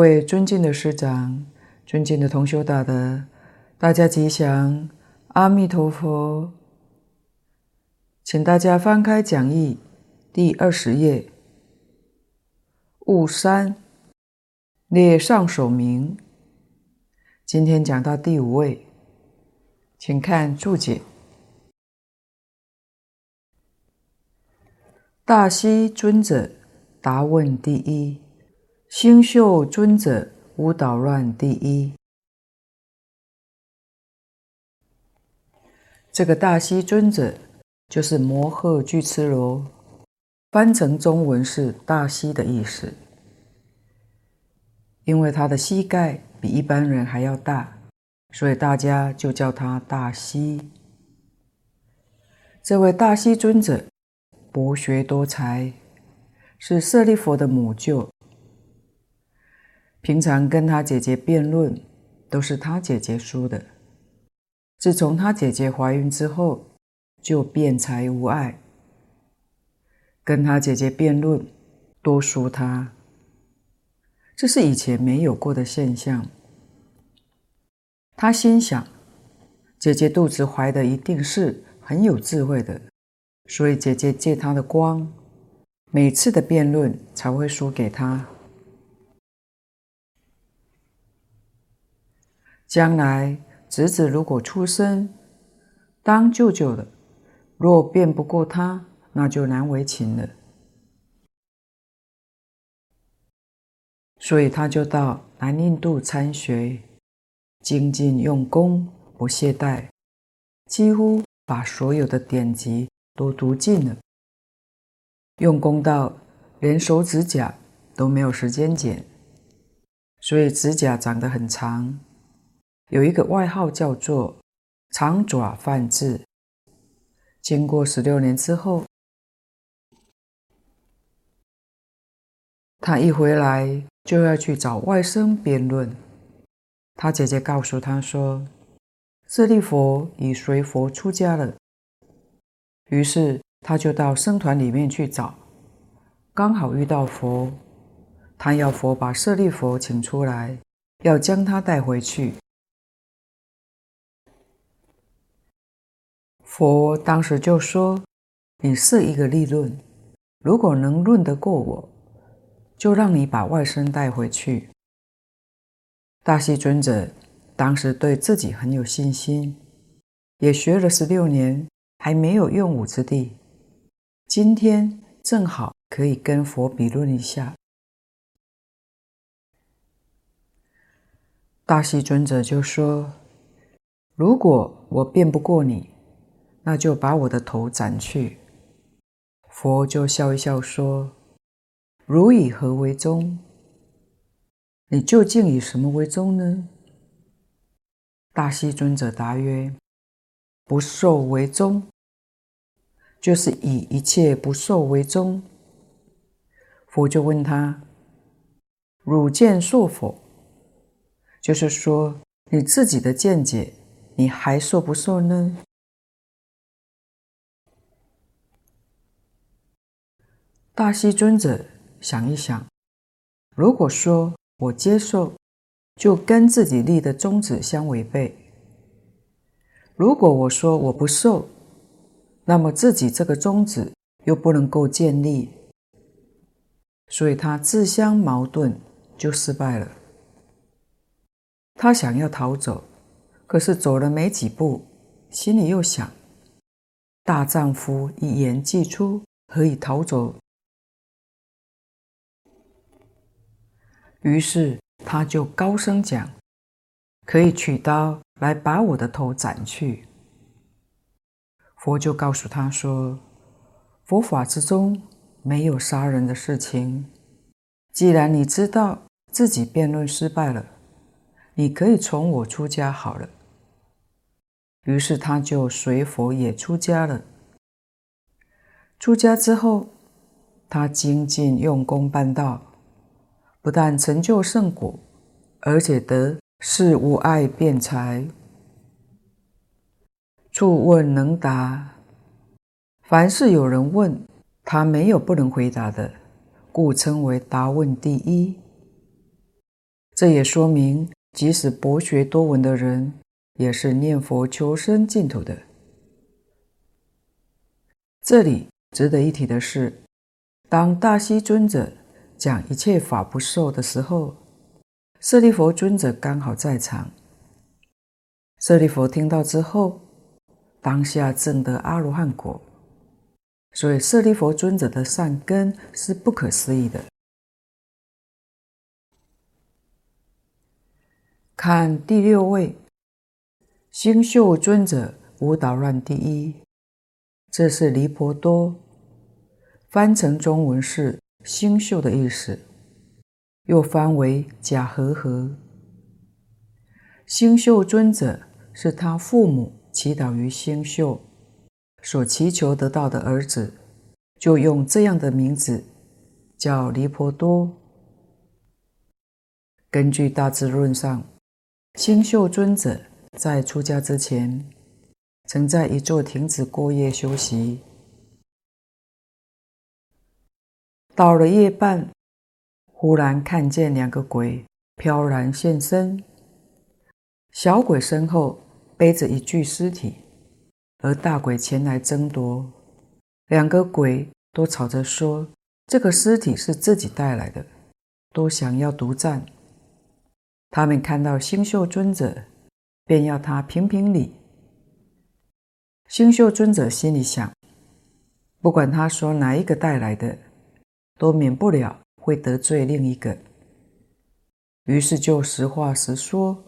各位尊敬的师长，尊敬的同修大德，大家吉祥，阿弥陀佛。请大家翻开讲义第二十页，物三列上首名。今天讲到第五位，请看注解。大师尊者答问第一。星宿尊者无捣乱第一，这个大西尊者就是摩诃俱絺罗，翻成中文是大西的意思。因为他的膝盖比一般人还要大，所以大家就叫他大西。这位大西尊者博学多才，是舍利弗的母舅。平常跟他姐姐辩论，都是他姐姐输的。自从他姐姐怀孕之后，就辩才无碍，跟他姐姐辩论，多输他。这是以前没有过的现象。他心想，姐姐肚子怀的一定是很有智慧的，所以姐姐借他的光，每次的辩论才会输给他。将来侄子如果出生当舅舅的，若辩不过他，那就难为情了。所以他就到南印度参学，精进用功，不懈怠，几乎把所有的典籍都读尽了。用功到连手指甲都没有时间剪，所以指甲长得很长。有一个外号叫做“长爪梵志”。经过十六年之后，他一回来就要去找外甥辩论。他姐姐告诉他说：“舍利弗已随佛出家了。”于是他就到僧团里面去找，刚好遇到佛，他要佛把舍利弗请出来，要将他带回去。佛当时就说：“你是一个利论，如果能论得过我，就让你把外甥带回去。”大西尊者当时对自己很有信心，也学了十六年，还没有用武之地。今天正好可以跟佛比论一下。大西尊者就说：“如果我辩不过你，”那就把我的头斩去。佛就笑一笑说：“汝以何为宗？你究竟以什么为宗呢？”大西尊者答曰：“不受为宗，就是以一切不受为宗。”佛就问他：“汝见受否？”就是说你自己的见解，你还受不受呢？大西尊者想一想，如果说我接受，就跟自己立的宗旨相违背；如果我说我不受，那么自己这个宗旨又不能够建立，所以他自相矛盾，就失败了。他想要逃走，可是走了没几步，心里又想：大丈夫一言既出，何以逃走？于是他就高声讲：“可以取刀来把我的头斩去。”佛就告诉他说：“佛法之中没有杀人的事情。既然你知道自己辩论失败了，你可以从我出家好了。”于是他就随佛也出家了。出家之后，他精进用功办道。不但成就圣果，而且得是无碍辩才，处问能答。凡是有人问，他没有不能回答的，故称为答问第一。这也说明，即使博学多闻的人，也是念佛求生净土的。这里值得一提的是，当大西尊者讲一切法不受的时候，舍利弗尊者刚好在场。舍利弗听到之后，当下证得阿罗汉果。所以舍利弗尊者的善根是不可思议的。看第六位，星宿尊者无捣乱第一，这是离婆多，翻成中文是星宿的意思，又翻为假和合。星宿尊者是他父母祈祷于星宿。所祈求得到的儿子，就用这样的名字叫离婆多。根据《大智论》上，星宿尊者在出家之前，曾在一座亭子过夜休息。到了夜半，忽然看见两个鬼飘然现身，小鬼身后背着一具尸体。而大鬼前来争夺，两个鬼都吵着说：“这个尸体是自己带来的，都想要独占。”他们看到星宿尊者，便要他评评理。星宿尊者心里想：不管他说哪一个带来的，都免不了会得罪另一个，于是就实话实说。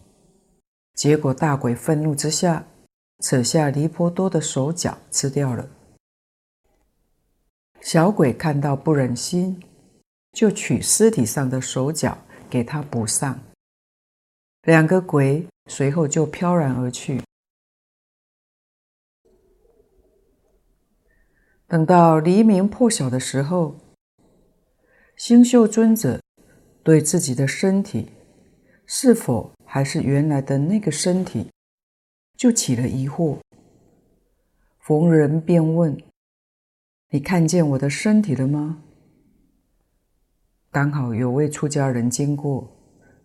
结果大鬼愤怒之下，扯下离婆多的手脚吃掉了。小鬼看到不忍心，就取尸体上的手脚给他补上。两个鬼随后就飘然而去。等到黎明破晓的时候，星宿尊者对自己的身体是否还是原来的那个身体，就起了疑惑，逢人便问：“你看见我的身体了吗？”刚好有位出家人经过，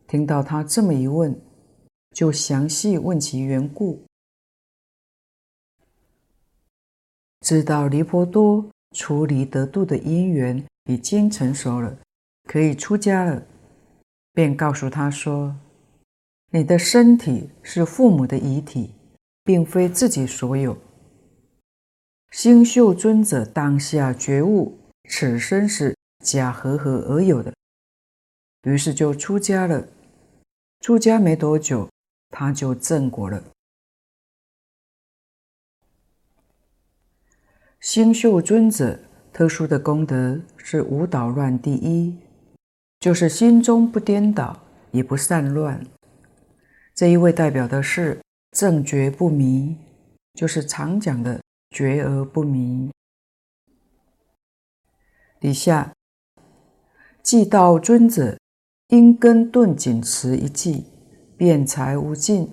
听到他这么一问，就详细问其缘故，知道离婆多出离得度的因缘已经成熟了，可以出家了，便告诉他说：“你的身体是父母的遗体。”并非自己所有。星宿尊者当下觉悟，此身是假和合而有的，于是就出家了。出家没多久，他就证果了。星宿尊者特殊的功德是无捣乱第一，就是心中不颠倒，也不散乱。这一位代表的是。正觉不迷，就是常讲的觉而不迷。底下，寂道尊者因根顿仅持一记，辩才无尽，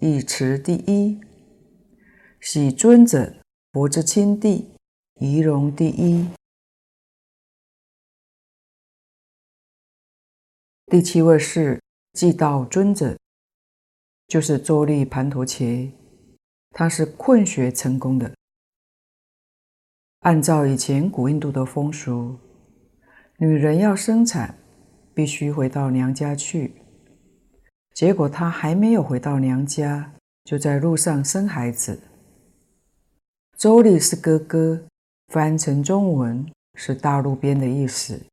亦持第一。喜尊者佛之亲弟，仪容第一。第七位是寂道尊者。就是周利盘陀伽，他是困学成功的。按照以前古印度的风俗，女人要生产，必须回到娘家去。结果她还没有回到娘家，就在路上生孩子。周利是哥哥，翻成中文是大路边的意思。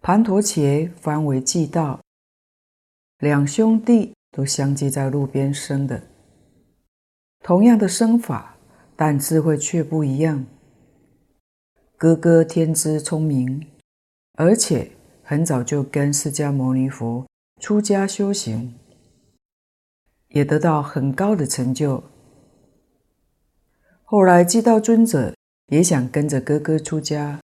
盘陀伽翻为寂道，两兄弟。都相继在路边生的，同样的生法，但智慧却不一样。哥哥天资聪明，而且很早就跟释迦牟尼佛出家修行，也得到很高的成就。后来寂道尊者也想跟着哥哥出家，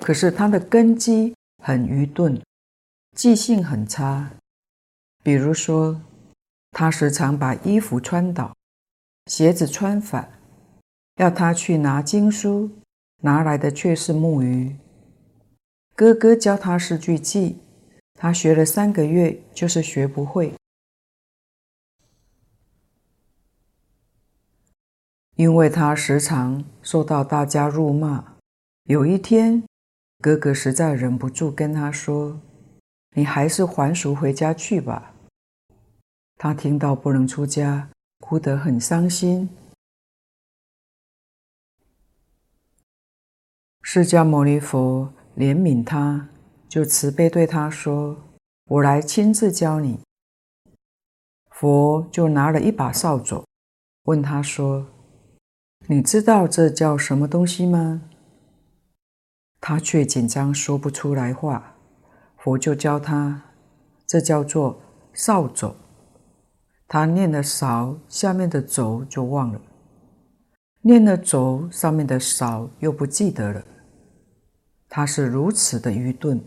可是他的根基很愚钝。记性很差，比如说，他时常把衣服穿倒，鞋子穿反，要他去拿经书，拿来的却是木鱼。哥哥教他四句记，他学了三个月，就是学不会。因为他时常受到大家辱骂。有一天，哥哥实在忍不住跟他说：“你还是还俗回家去吧。”他听到不能出家，哭得很伤心。释迦牟尼佛怜悯他，就慈悲对他说：“我来亲自教你。”佛就拿了一把扫帚，问他说：“你知道这叫什么东西吗？”他却紧张说不出来话。佛就教他：“这叫做扫帚。”他念了扫，下面的帚就忘了；念了帚，上面的扫又不记得了。他是如此的愚钝。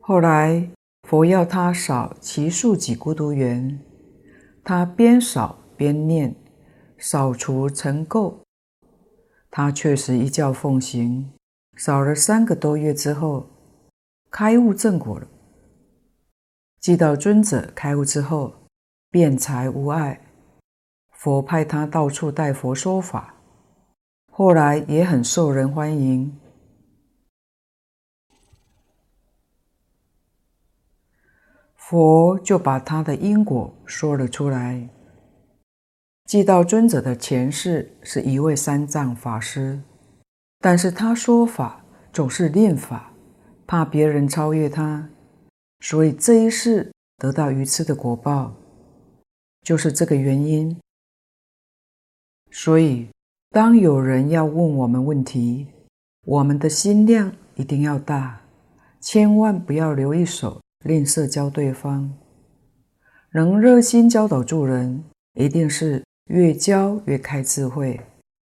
后来佛要他扫其树给孤独园，他边扫边念，扫除尘垢。他确实依教奉行，扫了三个多月之后，开悟正果了。寂道尊者开悟之后，辩才无碍，佛派他到处代佛说法。后来也很受人欢迎，佛就把他的因果说了出来。寂道尊者的前世是一位三藏法师，但是他说法总是念法，怕别人超越他，所以这一世得到愚痴的果报，就是这个原因。所以。当有人要问我们问题，我们的心量一定要大，千万不要留一手吝啬教对方。能热心教导助人，一定是越教越开智慧，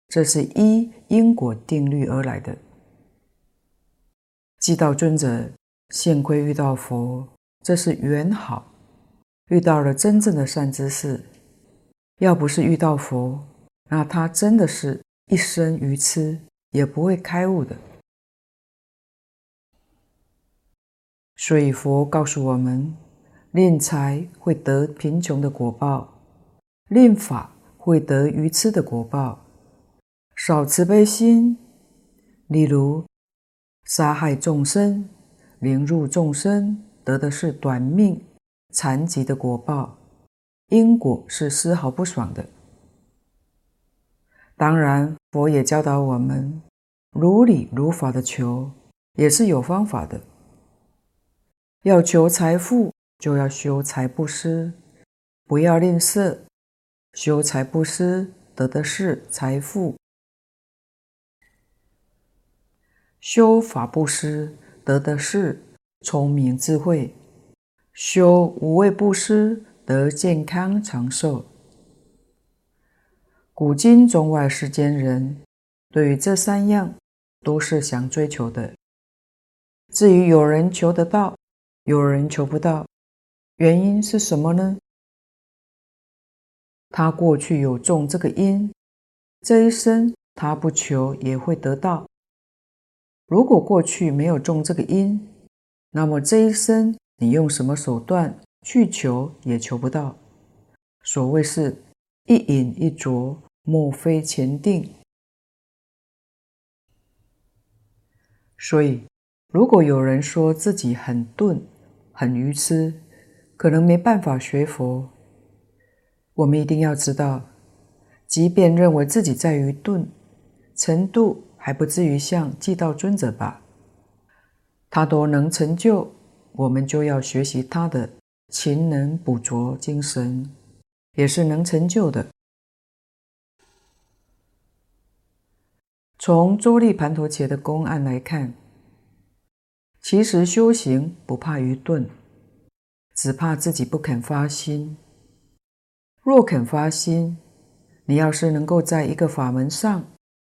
这是依因果定律而来的。既道尊者幸亏遇到佛，这是缘好，遇到了真正的善知识。要不是遇到佛，那他真的是一生愚痴，也不会开悟的。所以佛告诉我们：敛财会得贫穷的果报，敛法会得愚痴的果报。少慈悲心，例如杀害众生、凌辱众生，得的是短命、残疾的果报，因果是丝毫不爽的。当然，佛也教导我们，如理如法的求也是有方法的。要求财富，就要修财布施，不要吝啬。修财布施得的是财富，修法布施得的是聪明智慧，修无畏布施得健康长寿。古今中外世间人，对于这三样都是想追求的。至于有人求得到，有人求不到，原因是什么呢？他过去有种这个因，这一生他不求也会得到。如果过去没有种这个因，那么这一生你用什么手段去求也求不到。所谓是。一饮一啄，莫非前定。所以，如果有人说自己很钝、很愚痴，可能没办法学佛，我们一定要知道，即便认为自己在愚钝，程度还不至于像寂道尊者吧？他都能成就，我们就要学习他的勤能补拙精神。也是能成就的。从周利盘陀伽的公案来看，其实修行不怕愚钝，只怕自己不肯发心。若肯发心，你要是能够在一个法门上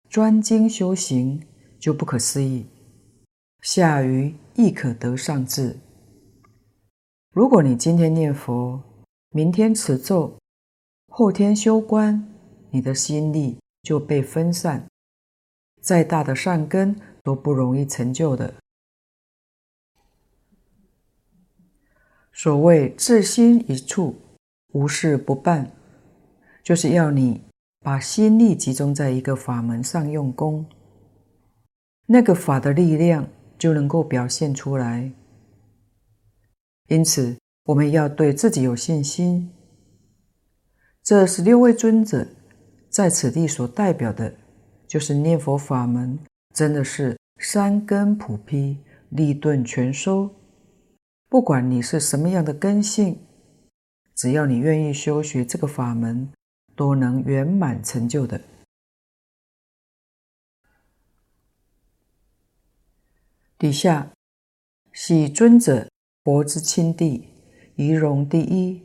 专精修行，就不可思议，下愚亦可得上智。如果你今天念佛，明天持咒。后天修观，你的心力就被分散，再大的善根都不容易成就的。所谓志心一处，无事不办，就是要你把心力集中在一个法门上用功，那个法的力量就能够表现出来。因此，我们要对自己有信心。这十六位尊者在此地所代表的，就是念佛法门，真的是三根普披，力钝全收。不管你是什么样的根性，只要你愿意修学这个法门，都能圆满成就的。底下，喜尊者，佛之亲弟，仪容第一。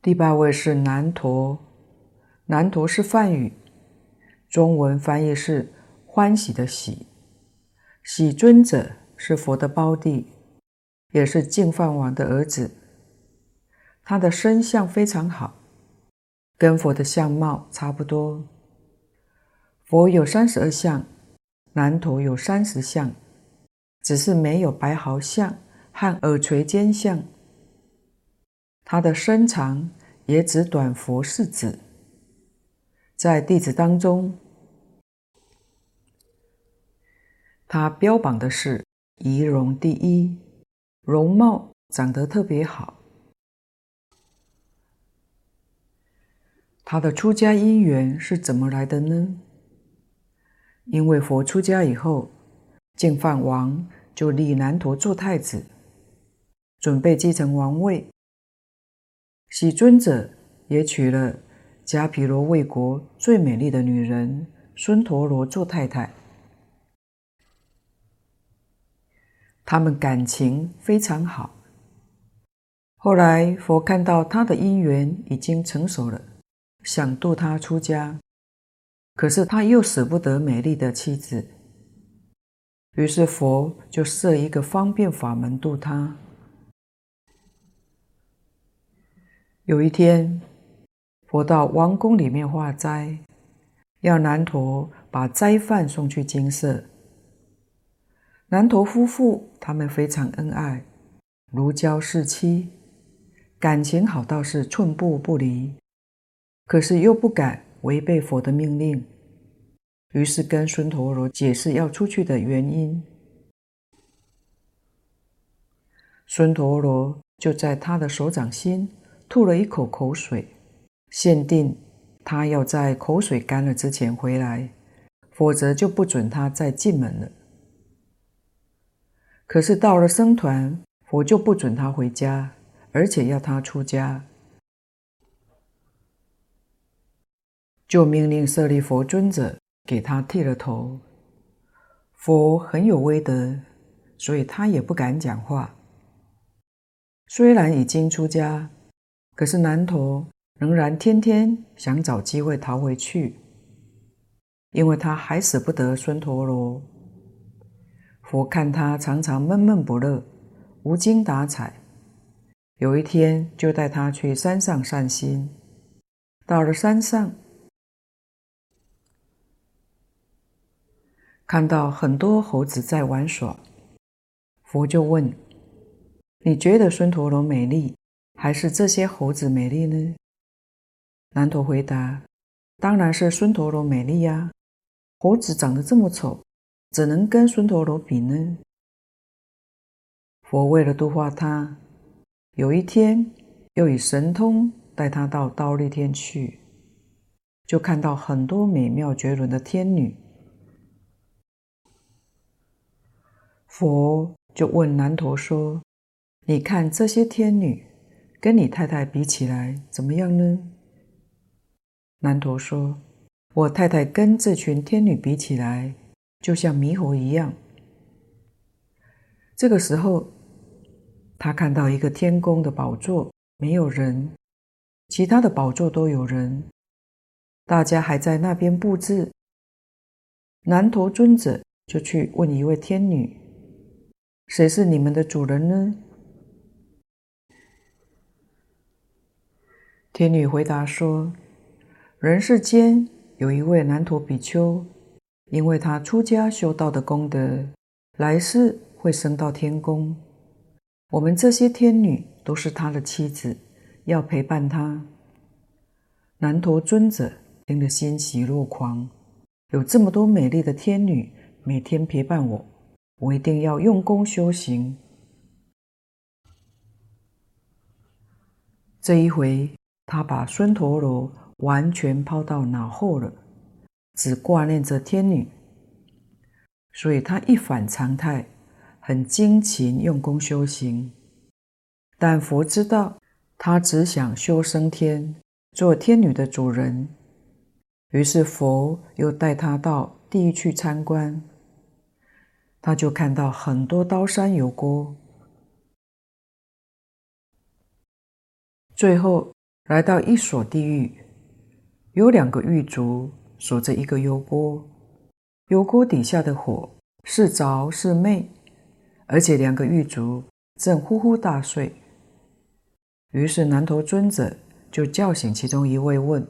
第八位是难陀，难陀是梵语，中文翻译是欢喜的喜。喜尊者。是佛的胞弟，也是净饭王的儿子。他的身相非常好，跟佛的相貌差不多。佛有三十二相，南陀有三十相，只是没有白毫相和耳垂肩相。他的身长也只短佛四指。在弟子当中，他标榜的是。仪容第一，容貌长得特别好。他的出家因缘是怎么来的呢？因为佛出家以后，净饭王就立难陀做太子，准备继承王位。喜尊者也娶了迦毗罗卫国最美丽的女人孙陀罗做太太。他们感情非常好。后来佛看到他的因缘已经成熟了，想度他出家，可是他又舍不得美丽的妻子，于是佛就设一个方便法门度他。有一天，佛到王宫里面化斋，要南陀把斋饭送去精舍。南陀夫妇他们非常恩爱，如胶似漆，感情好到是寸步不离。可是又不敢违背佛的命令，于是跟孙陀罗解释要出去的原因。孙陀罗就在他的手掌心吐了一口口水，限定他要在口水干了之前回来，否则就不准他再进门了。可是到了僧团，佛就不准他回家，而且要他出家，就命令舍利佛尊者给他剃了头。佛很有威德，所以他也不敢讲话。虽然已经出家，可是难陀仍然天天想找机会逃回去，因为他还舍不得孙陀罗。佛看他常常闷闷不乐，无精打采，有一天就带他去山上散心。到了山上，看到很多猴子在玩耍，佛就问：“你觉得孙陀罗美丽，还是这些猴子美丽呢？”南陀回答：“当然是孙陀罗美丽呀，猴子长得这么丑。”怎能跟孙陀罗比呢？佛为了度化他，有一天又以神通带他到忉利天去，就看到很多美妙绝伦的天女。佛就问难陀说：“你看这些天女跟你太太比起来怎么样呢？”难陀说：“我太太跟这群天女比起来。”就像猕猴一样。这个时候，他看到一个天宫的宝座没有人，其他的宝座都有人，大家还在那边布置。南陀尊者就去问一位天女：“谁是你们的主人呢？”天女回答说：“人世间有一位南陀比丘，因为他出家修道的功德，来世会升到天宫。我们这些天女都是他的妻子，要陪伴他。南陀尊者听得欣喜若狂，有这么多美丽的天女每天陪伴我，我一定要用功修行。这一回，他把孙陀罗完全抛到脑后了，只挂念着天女，所以他一反常态，很精勤用功修行。但佛知道他只想修升天，做天女的主人，于是佛又带他到地狱去参观，他就看到很多刀山油锅。最后来到一所地狱，有两个狱卒守着一个油锅，油锅底下的火是着是灭，而且两个狱卒正呼呼大睡。于是南陀尊者就叫醒其中一位，问：“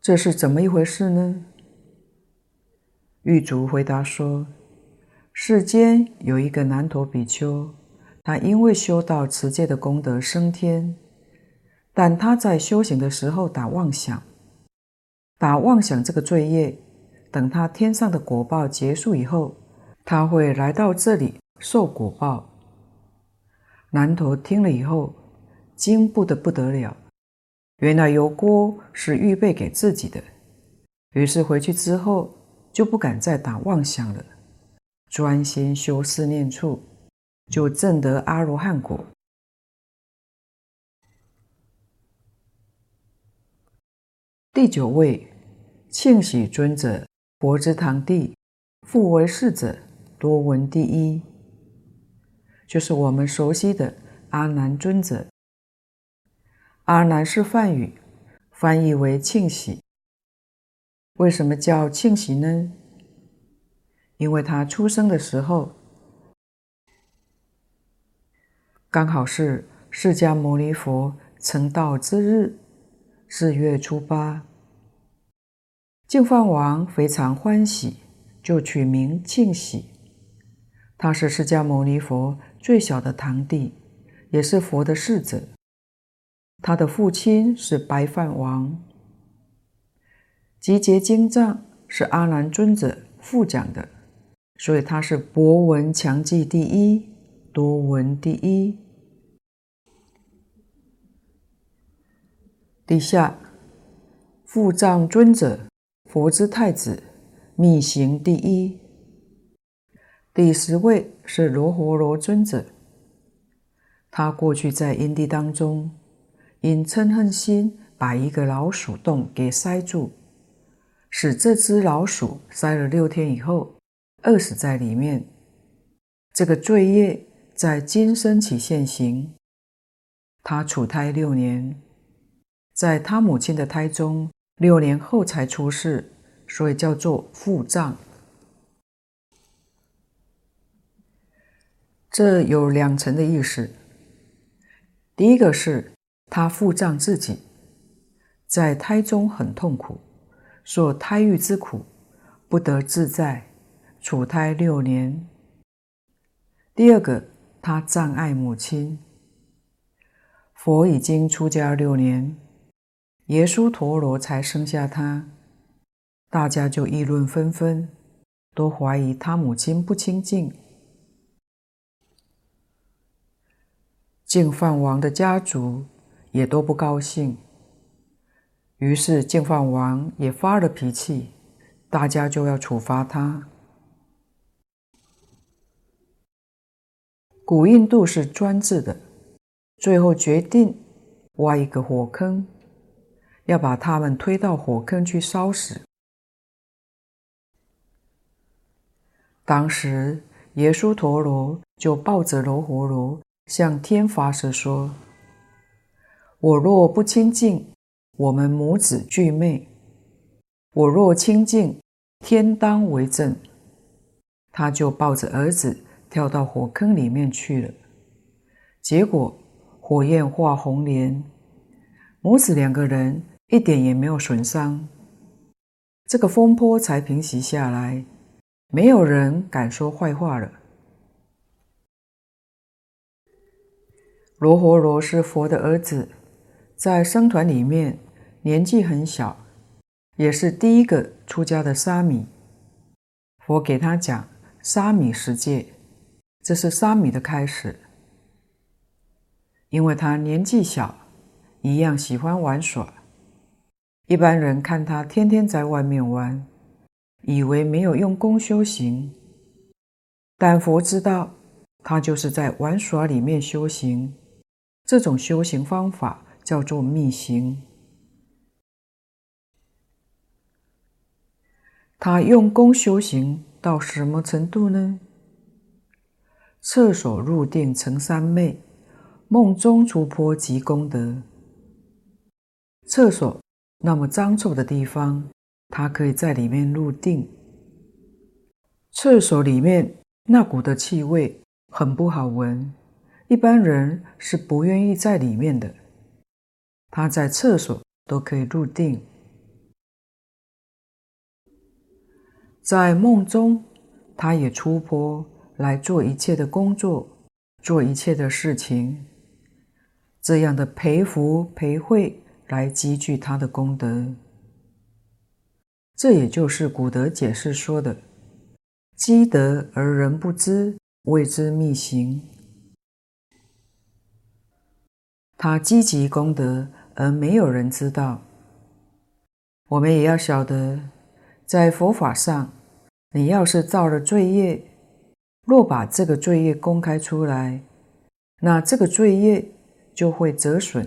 这是怎么一回事呢？”狱卒回答说：“世间有一个南陀比丘。”他因为修道持戒的功德升天，但他在修行的时候打妄想，打妄想这个罪业，等他天上的果报结束以后，他会来到这里受果报。南陀听了以后，惊怖的不得了，原来油锅是预备给自己的，于是回去之后就不敢再打妄想了，专心修思念处。就证得阿罗汉果。第九位，庆喜尊者，佛之堂弟，复为世者，多闻第一，就是我们熟悉的阿难尊者。阿难是梵语，翻译为庆喜。为什么叫庆喜呢？因为他出生的时候。刚好是释迦牟尼佛成道之日，四月初八，净饭王非常欢喜，就取名庆喜。他是释迦牟尼佛最小的堂弟，也是佛的侍者。他的父亲是白饭王。集结经藏是阿难尊者复讲的，所以他是博闻强记第一，多闻第一。底下，复藏尊者，佛之太子，密行第一。第十位是罗睺罗尊者，他过去在因地当中，因嗔恨心把一个老鼠洞给塞住，使这只老鼠塞了六天以后饿死在里面。这个罪业在今生起现行，他处胎六年。在他母亲的胎中六年后才出世，所以叫做复藏。这有两层的意思。第一个是他复藏自己，在胎中很痛苦，受胎狱之苦，不得自在，处胎六年。第二个，他障碍母亲。佛已经出家六年。耶稣陀罗才生下他，大家就议论纷纷，都怀疑他母亲不清净。净饭王的家族也都不高兴，于是净饭王也发了脾气，大家就要处罚他。古印度是专制的，最后决定挖一个火坑。要把他们推到火坑去烧死。当时耶稣陀罗就抱着罗睺罗向天发誓说：“我若不清净，我们母子俱灭；我若清净，天当为证。”他就抱着儿子跳到火坑里面去了。结果火焰化红莲，母子两个人。一点也没有损伤，这个风波才平息下来，没有人敢说坏话了。罗活罗是佛的儿子，在僧团里面年纪很小，也是第一个出家的沙弥。佛给他讲沙弥十戒，这是沙弥的开始。因为他年纪小，一样喜欢玩耍。一般人看他天天在外面玩，以为没有用功修行。但佛知道，他就是在玩耍里面修行。这种修行方法叫做密行。他用功修行到什么程度呢？厕所入定成三昧，梦中出坡积功德。厕所那么脏臭的地方，他可以在里面入定。厕所里面那股的气味很不好闻。一般人是不愿意在里面的，他在厕所都可以入定，在梦中他也出坡来做一切的工作，做一切的事情，这样的培福培慧来积聚他的功德，这也就是古德解释说的“积德而人不知，谓之密行”。他积集功德，而没有人知道。我们也要晓得，在佛法上，你要是造了罪业，若把这个罪业公开出来，那这个罪业就会折损。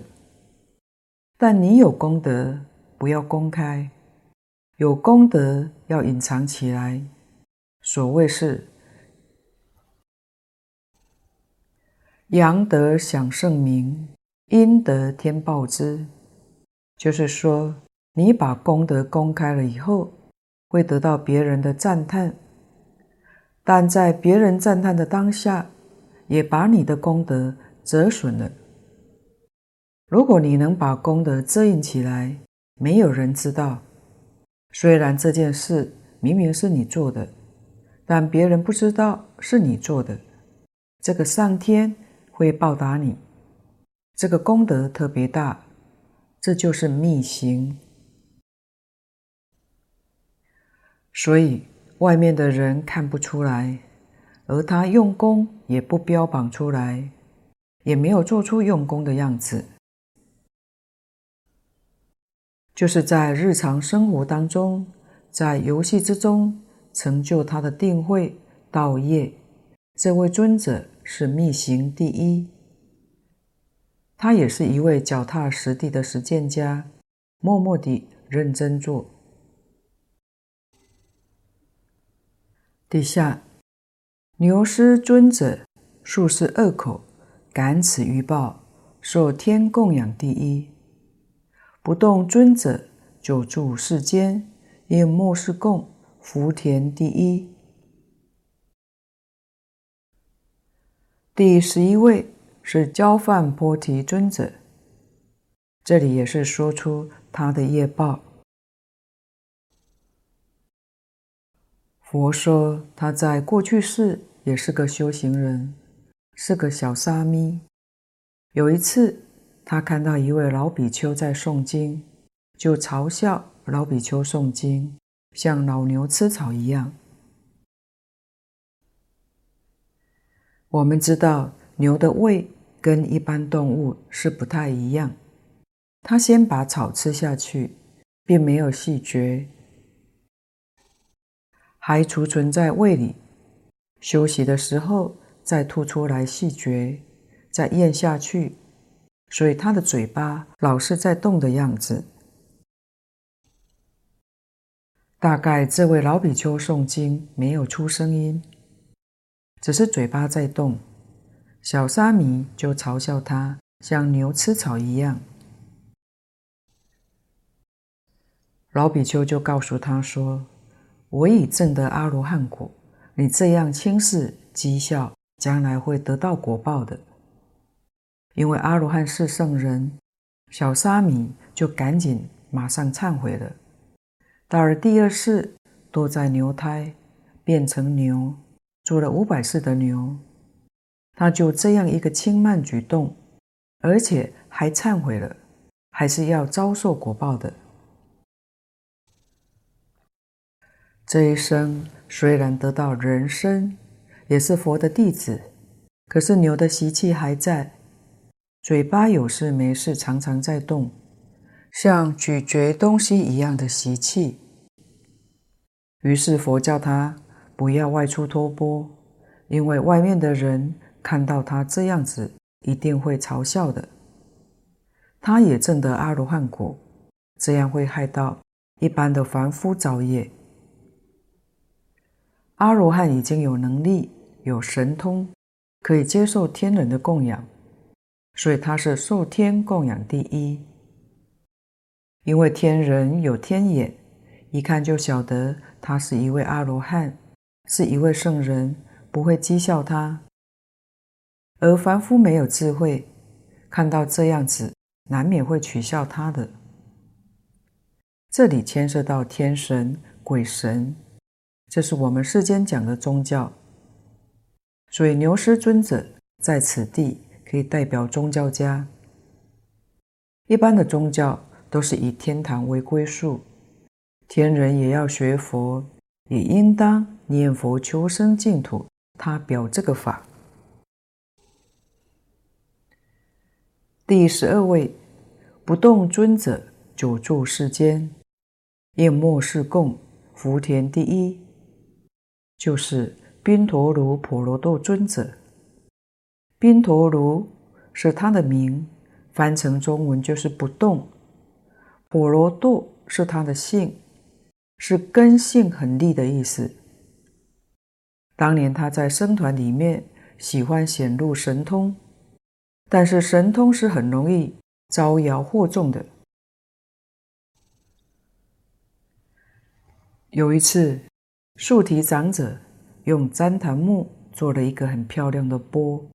但你有功德，不要公开；有功德要隐藏起来。所谓是阳德享圣名。阴德天报之，就是说，你把功德公开了以后，会得到别人的赞叹，但在别人赞叹的当下，也把你的功德折损了。如果你能把功德遮掩起来，没有人知道，虽然这件事明明是你做的，但别人不知道是你做的，这个上天会报答你。这个功德特别大，这就是密行。所以外面的人看不出来，而他用功也不标榜出来，也没有做出用功的样子，就是在日常生活当中，在游戏之中成就他的定慧道业。这位尊者是密行第一。他也是一位脚踏实地的实践家，默默地认真做。底下，牛师尊者数十恶口，感此欲报，受天供养第一。不动尊者久住世间，应末世供，福田第一。第十一位。是憍梵波提尊者，这里也是说出他的业报。佛说他在过去世也是个修行人，是个小沙弥。有一次，他看到一位老比丘在诵经，就嘲笑老比丘诵经像老牛吃草一样。我们知道牛的胃。跟一般动物是不太一样，它先把草吃下去，并没有细嚼，还储存在胃里，休息的时候再吐出来细嚼，再咽下去，所以他的嘴巴老是在动的样子。大概这位老比丘诵经没有出声音，只是嘴巴在动。小沙弥就嘲笑他像牛吃草一样，老比丘就告诉他说：“我已证得阿罗汉果，你这样轻视讥笑，将来会得到果报的。”因为阿罗汉是圣人，小沙弥就赶紧马上忏悔了。到了第二世，堕在牛胎，变成牛，做了五百世的牛，他就这样一个轻慢举动，而且还忏悔了，还是要遭受果报的。这一生虽然得到人身，也是佛的弟子，可是牛的习气还在，嘴巴有事没事常常在动，像咀嚼东西一样的习气。于是佛叫他不要外出托钵，因为外面的人看到他这样子，一定会嘲笑的。他也证得阿罗汉果，这样会害到一般的凡夫造业。阿罗汉已经有能力、有神通，可以接受天人的供养，所以他是受天供养第一。因为天人有天眼，一看就晓得他是一位阿罗汉，是一位圣人，不会讥笑他。而凡夫没有智慧，看到这样子，难免会取笑他的。这里牵涉到天神、鬼神。这是我们世间讲的宗教，所以牛师尊者在此地可以代表宗教家。一般的宗教都是以天堂为归宿，天人也要学佛，也应当念佛求生净土。他表这个法。第十二位不动尊者久住世间，厌莫世供，福田第一。就是宾陀卢婆罗多尊者，宾陀卢是他的名，翻成中文就是不动。婆罗多是他的姓，是根性很利的意思。当年他在僧团里面喜欢显露神通，但是神通是很容易招摇惑众的。有一次。树提长者用旃檀木做了一个很漂亮的钵，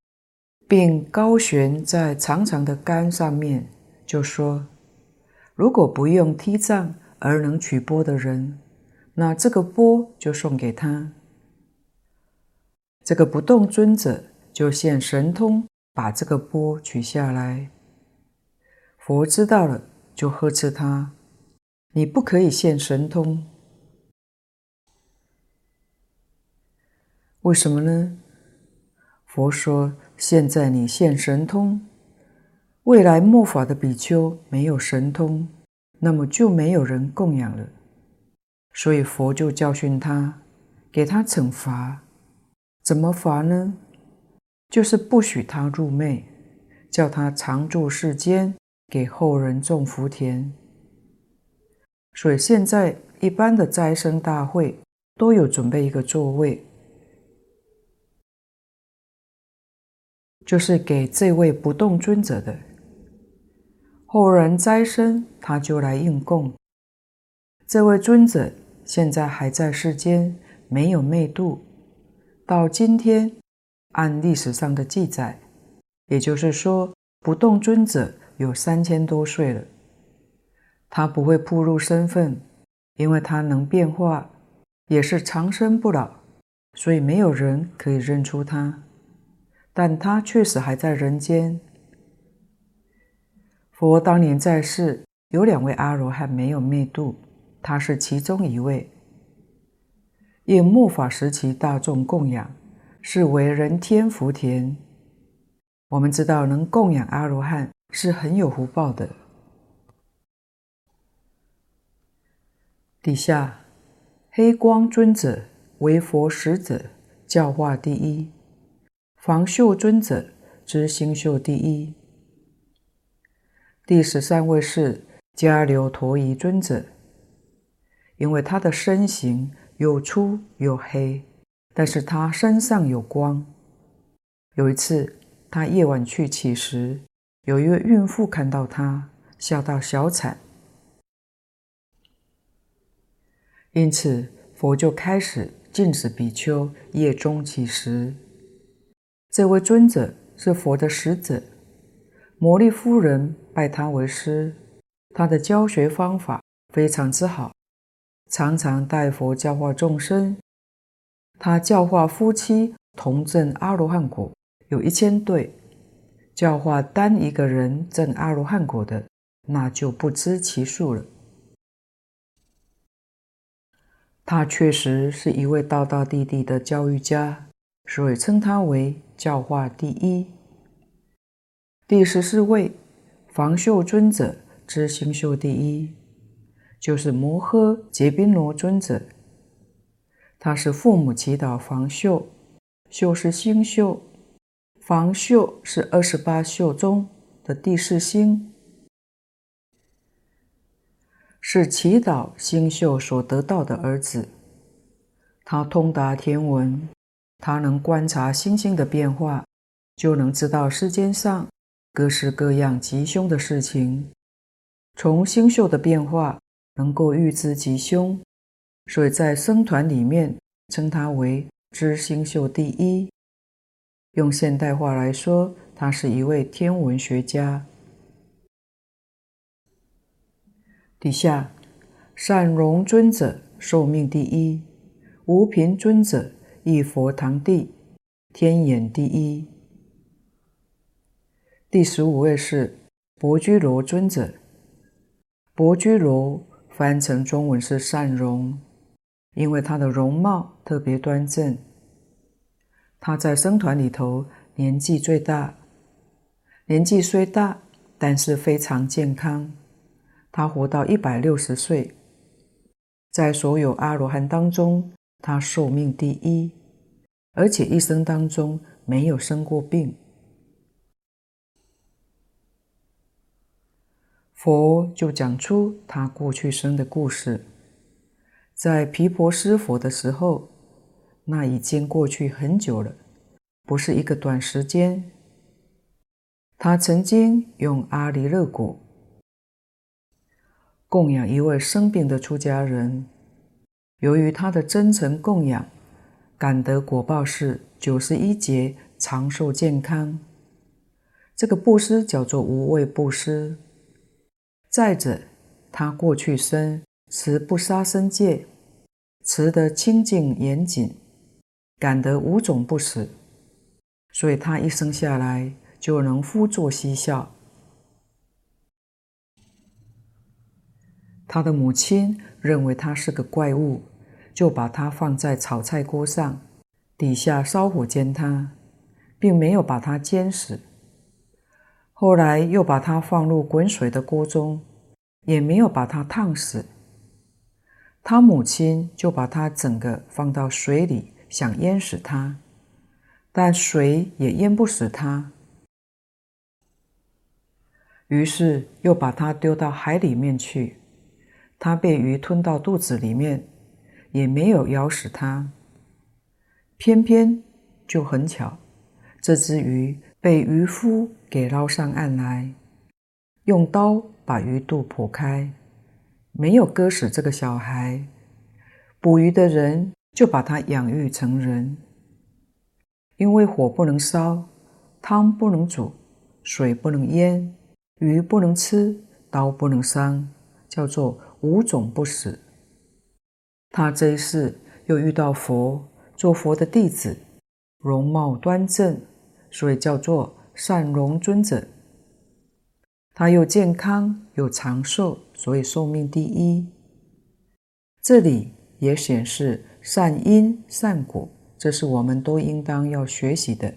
并高悬在长长的杆上面，就说：“如果不用梯杖而能取钵的人，那这个钵就送给他。”这个不动尊者就现神通，把这个钵取下来。佛知道了，就呵斥他：“你不可以现神通。”为什么呢？佛说：现在你现神通，未来末法的比丘没有神通，那么就没有人供养了。所以佛就教训他，给他惩罚。怎么罚呢？就是不许他入昧，叫他常住世间，给后人种福田。所以现在一般的斋生大会都有准备一个座位。就是给这位不动尊者的后人斋生，他就来应供。这位尊者现在还在世间，没有昧度。到今天，按历史上的记载，也就是说，不动尊者有三千多岁了。他不会暴露身份，因为他能变化，也是长生不老，所以没有人可以认出他。但他确实还在人间。佛当年在世，有两位阿罗汉没有灭度，他是其中一位。应末法时期大众供养，是为人天福田。我们知道，能供养阿罗汉是很有福报的。底下，黑光尊者为佛使者，教化第一。房宿尊者之星宿第一，第十三位是迦留陀夷尊者，因为他的身形又粗又黑，但是他身上有光。有一次，他夜晚去乞食，有一位孕妇看到他，笑到小惨，因此佛就开始禁止比丘夜中乞食。这位尊者是佛的使者，摩利夫人拜他为师，他的教学方法非常之好，常常代佛教化众生。他教化夫妻同证阿罗汉果有一千对，教化单一个人证阿罗汉果的，那就不知其数了。他确实是一位道道地地的教育家，所以称他为教化第一。第十四位，房秀尊者知星宿第一，就是摩诃杰宾罗尊者。他是父母祈祷房秀，秀是星宿，房秀是二十八宿中的第四星，是祈祷星宿所得到的儿子。他通达天文，他能观察星星的变化，就能知道世间上。各式各样吉凶的事情，从星宿的变化能够预知吉凶，所以在僧团里面称他为知星宿第一。用现代话来说，他是一位天文学家。底下善容尊者寿命第一，无贫尊者一佛堂第，天眼第一。第十五位是薄居罗尊者，薄居罗翻成中文是善容，因为他的容貌特别端正。他在僧团里头年纪最大，年纪虽大，但是非常健康。他活到一百六十岁，在所有阿罗汉当中，他寿命第一，而且一生当中没有生过病。佛就讲出他过去生的故事，在毗婆尸佛的时候，那已经过去很久了，不是一个短时间。他曾经用阿离勒果供养一位生病的出家人，由于他的真诚供养，感得果报是九十一劫长寿健康。这个布施叫做无畏布施。再者，他过去生持不杀生戒，持得清净严谨，感得五种不死，所以他一生下来就能呼作嬉笑。他的母亲认为他是个怪物，就把它放在炒菜锅上，底下烧火煎它，并没有把它煎死。后来又把它放入滚水的锅中，也没有把它烫死。他母亲就把它整个放到水里，想淹死它，但水也淹不死他。于是又把它丢到海里面去，他被鱼吞到肚子里面，也没有咬死他。偏偏就很巧，这只鱼被渔夫给捞上岸来，用刀把鱼肚剖开，没有割死这个小孩。捕鱼的人就把他养育成人。因为火不能烧，汤不能煮，水不能淹，鱼不能吃，刀不能伤，叫做五种不死。他这一世又遇到佛，做佛的弟子，容貌端正，所以叫做。善容尊者，他又健康又长寿，所以寿命第一。这里也显示善因善果，这是我们都应当要学习的。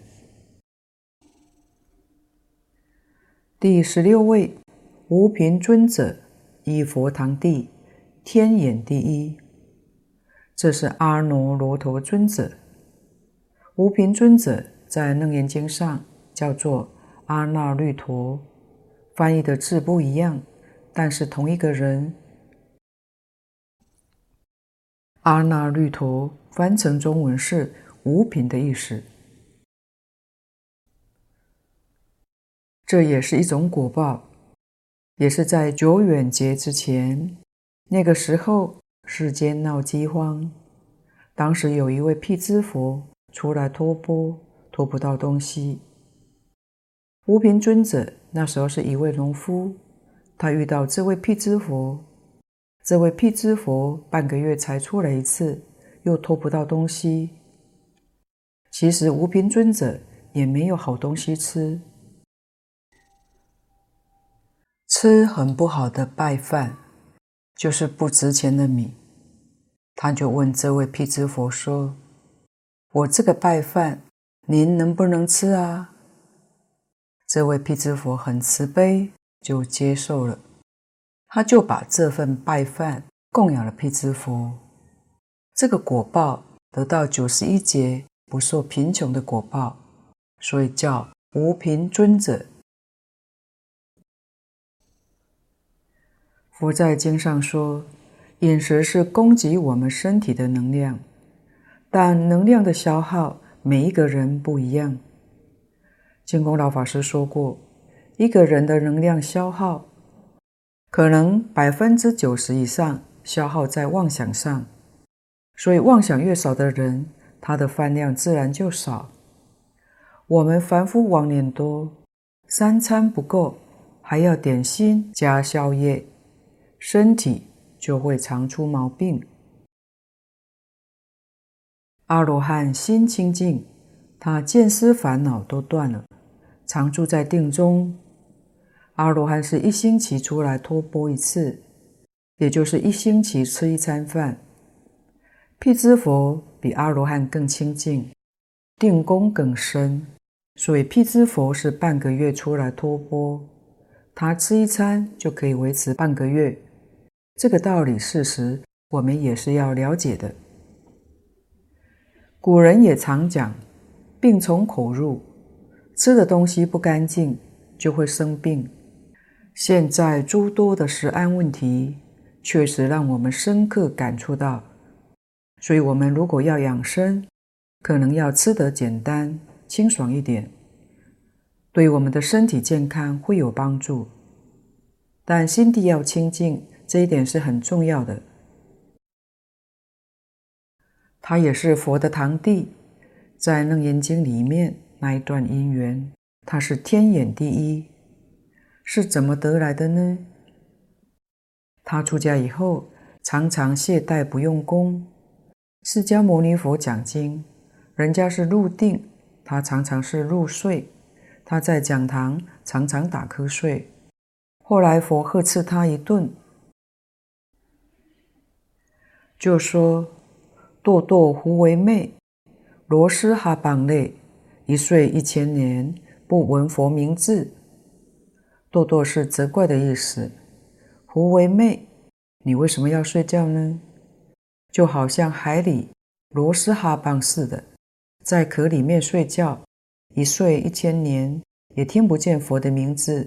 第十六位无贫尊者，依佛堂第，天眼第一，这是阿耨罗陀尊者。无贫尊者在楞严经上。叫做阿那律陀，翻译的字不一样，但是同一个人。阿那律陀翻成中文是无贫的意思，这也是一种果报，也是在久远劫之前，那个时候世间闹饥荒，当时有一位辟支佛出来托钵，托不到东西。无贫尊者那时候是一位农夫，他遇到这位辟支佛，这位辟支佛半个月才出来一次，又偷不到东西。其实无瓶尊者也没有好东西吃，吃很不好的败饭，就是不值钱的米。他就问这位辟支佛说：“我这个拜饭，您能不能吃啊？”这位辟支佛很慈悲，就接受了。他就把这份拜饭供养了辟支佛，这个果报得到九十一劫不受贫穷的果报，所以叫无贫尊者。佛在经上说，饮食是供给我们身体的能量，但能量的消耗每一个人不一样。净空老法师说过，一个人的能量消耗。可能百分之九十以上消耗在妄想上，所以妄想越少的人，他的饭量自然就少。我们凡夫妄念多，三餐不够，还要点心加宵夜，身体就会常出毛病。阿罗汉心清净，他见思烦恼都断了，常住在定中。阿罗汉是一星期出来托钵一次，也就是一星期吃一餐饭。辟支佛比阿罗汉更清净，定功更深，所以辟支佛是半个月出来托钵，他吃一餐就可以维持半个月。这个道理事实我们也是要了解的。古人也常讲，病从口入，吃的东西不干净就会生病。现在诸多的食安问题，确实让我们深刻感触到。所以，我们如果要养生，可能要吃得简单、清爽一点，对我们的身体健康会有帮助。但心地要清净，这一点是很重要的。他也是佛的堂弟，在《楞严经》里面那一段因缘，他是天眼第一。是怎么得来的呢？他出家以后，常常懈怠不用功。释迦牟尼佛讲经，人家是入定，他常常是入睡。他在讲堂常常打瞌睡。后来佛呵斥他一顿，就说：“堕堕胡为昧，螺蛳哈缚类，一睡一千年，不闻佛名字。”堕堕是责怪的意思，胡为昧，你为什么要睡觉呢？就好像海里螺蛳哈缚似的，在壳里面睡觉，一睡一千年，也听不见佛的名字。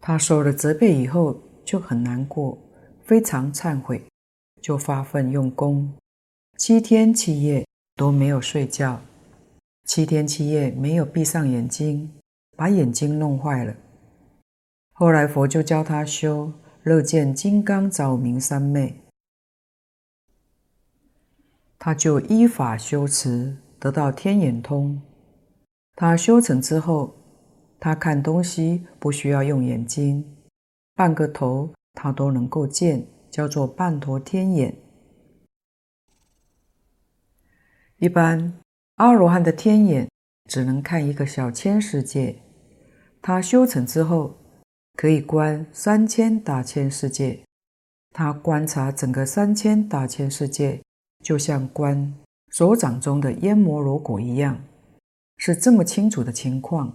他受了责备以后就很难过，非常忏悔，就发奋用功，七天七夜都没有睡觉，七天七夜没有闭上眼睛，把眼睛弄坏了。后来佛就教他修乐见金刚照明三昧，他就依法修持，得到天眼通。他修成之后，他看东西不需要用眼睛，半个头他都能够见，叫做半陀天眼。一般阿罗汉的天眼只能看一个小千世界，他修成之后。可以观三千大千世界，他观察整个三千大千世界，就像观手掌中的阎摩罗果一样，是这么清楚的情况，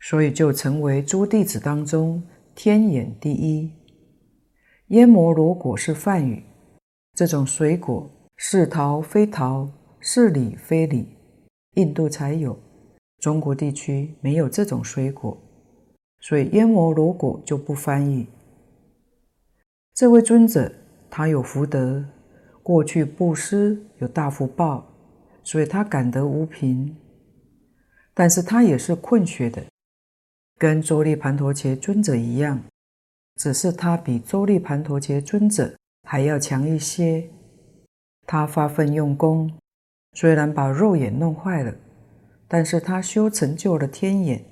所以就成为诸弟子当中天眼第一。阎摩罗果是梵语，这种水果是桃非桃，是李非李，印度才有。中国地区没有这种水果，所以阎摩罗果就不翻译。这位尊者他有福德，过去布施有大福报，所以他感得无贫。但是他也是困学的，跟周利盘陀伽尊者一样，只是他比周利盘陀伽尊者还要强一些。他发奋用功，虽然把肉眼弄坏了。但是他修成就了天眼。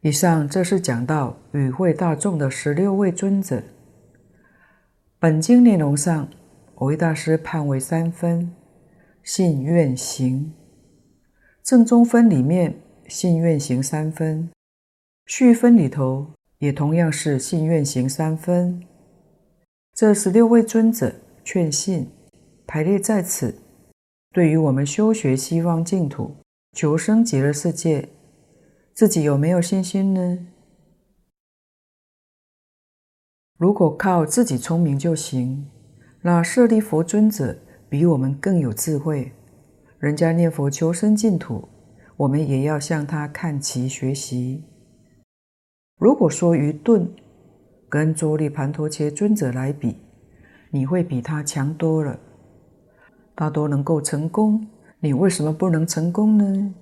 以上这是讲到与会大众的十六位尊者。本经内容上，维大师判为三分：信愿行。正中分里面，信愿行三分；续分里头也同样是信愿行三分。这十六位尊者劝信排列在此，对于我们修学西方净土、求生极乐世界，自己有没有信心呢？如果靠自己聪明就行，那舍利弗尊者比我们更有智慧，人家念佛求生净土，我们也要向他看齐学习。如果说愚钝，跟周利盘陀切尊者来比，你会比他强多了。他都能够成功，你为什么不能成功呢？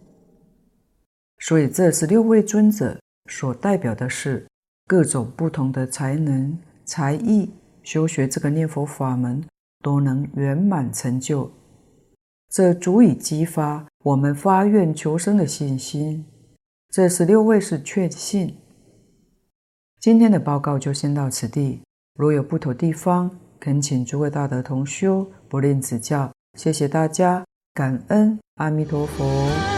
所以这十六位尊者所代表的是各种不同的才能、才艺，修学这个念佛法门都能圆满成就，这足以激发我们发愿求生的信心。这十六位是确信。今天的报告就先到此地，如有不妥地方，恳请诸位大德同修不吝指教。谢谢大家，感恩阿弥陀佛。